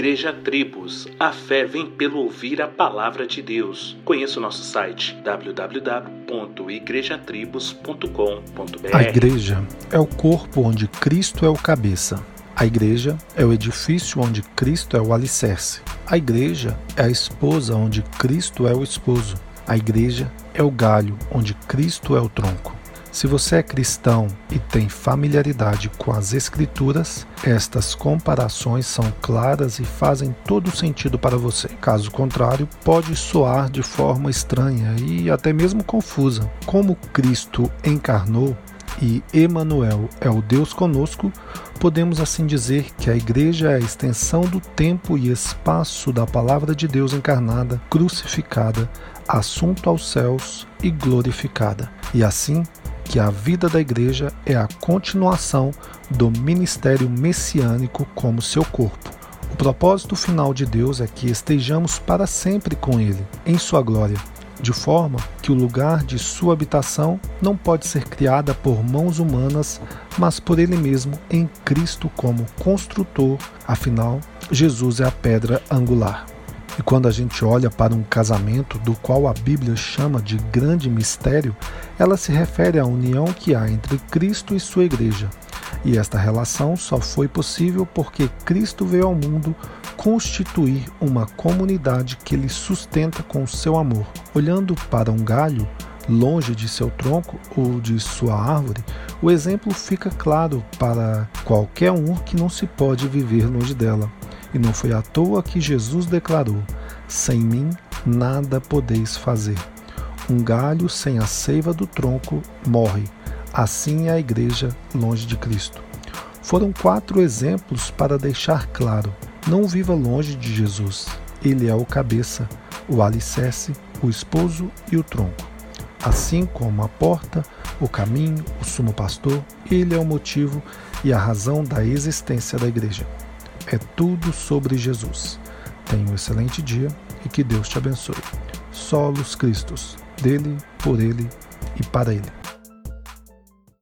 Igreja Tribos, a fé vem pelo ouvir a palavra de Deus. Conheça o nosso site www.igrejatribos.com.br. A igreja é o corpo onde Cristo é o cabeça. A igreja é o edifício onde Cristo é o alicerce. A igreja é a esposa onde Cristo é o esposo. A igreja é o galho onde Cristo é o tronco. Se você é cristão e tem familiaridade com as Escrituras, estas comparações são claras e fazem todo sentido para você. Caso contrário, pode soar de forma estranha e até mesmo confusa. Como Cristo encarnou e Emanuel é o Deus conosco, podemos assim dizer que a igreja é a extensão do tempo e espaço da palavra de Deus encarnada, crucificada, assunto aos céus e glorificada. E assim, que a vida da igreja é a continuação do ministério messiânico como seu corpo. O propósito final de Deus é que estejamos para sempre com Ele, em Sua glória, de forma que o lugar de sua habitação não pode ser criada por mãos humanas, mas por Ele mesmo em Cristo como construtor. Afinal, Jesus é a pedra angular. E quando a gente olha para um casamento, do qual a Bíblia chama de grande mistério, ela se refere à união que há entre Cristo e sua igreja. E esta relação só foi possível porque Cristo veio ao mundo constituir uma comunidade que lhe sustenta com seu amor. Olhando para um galho, longe de seu tronco ou de sua árvore, o exemplo fica claro para qualquer um que não se pode viver longe dela. E não foi à toa que Jesus declarou: Sem mim nada podeis fazer. Um galho sem a seiva do tronco morre. Assim é a igreja longe de Cristo. Foram quatro exemplos para deixar claro: não viva longe de Jesus. Ele é o cabeça, o alicerce, o esposo e o tronco. Assim como a porta, o caminho, o sumo pastor, ele é o motivo e a razão da existência da igreja é tudo sobre Jesus. Tenha um excelente dia e que Deus te abençoe. Solos Cristos, dele, por ele e para ele.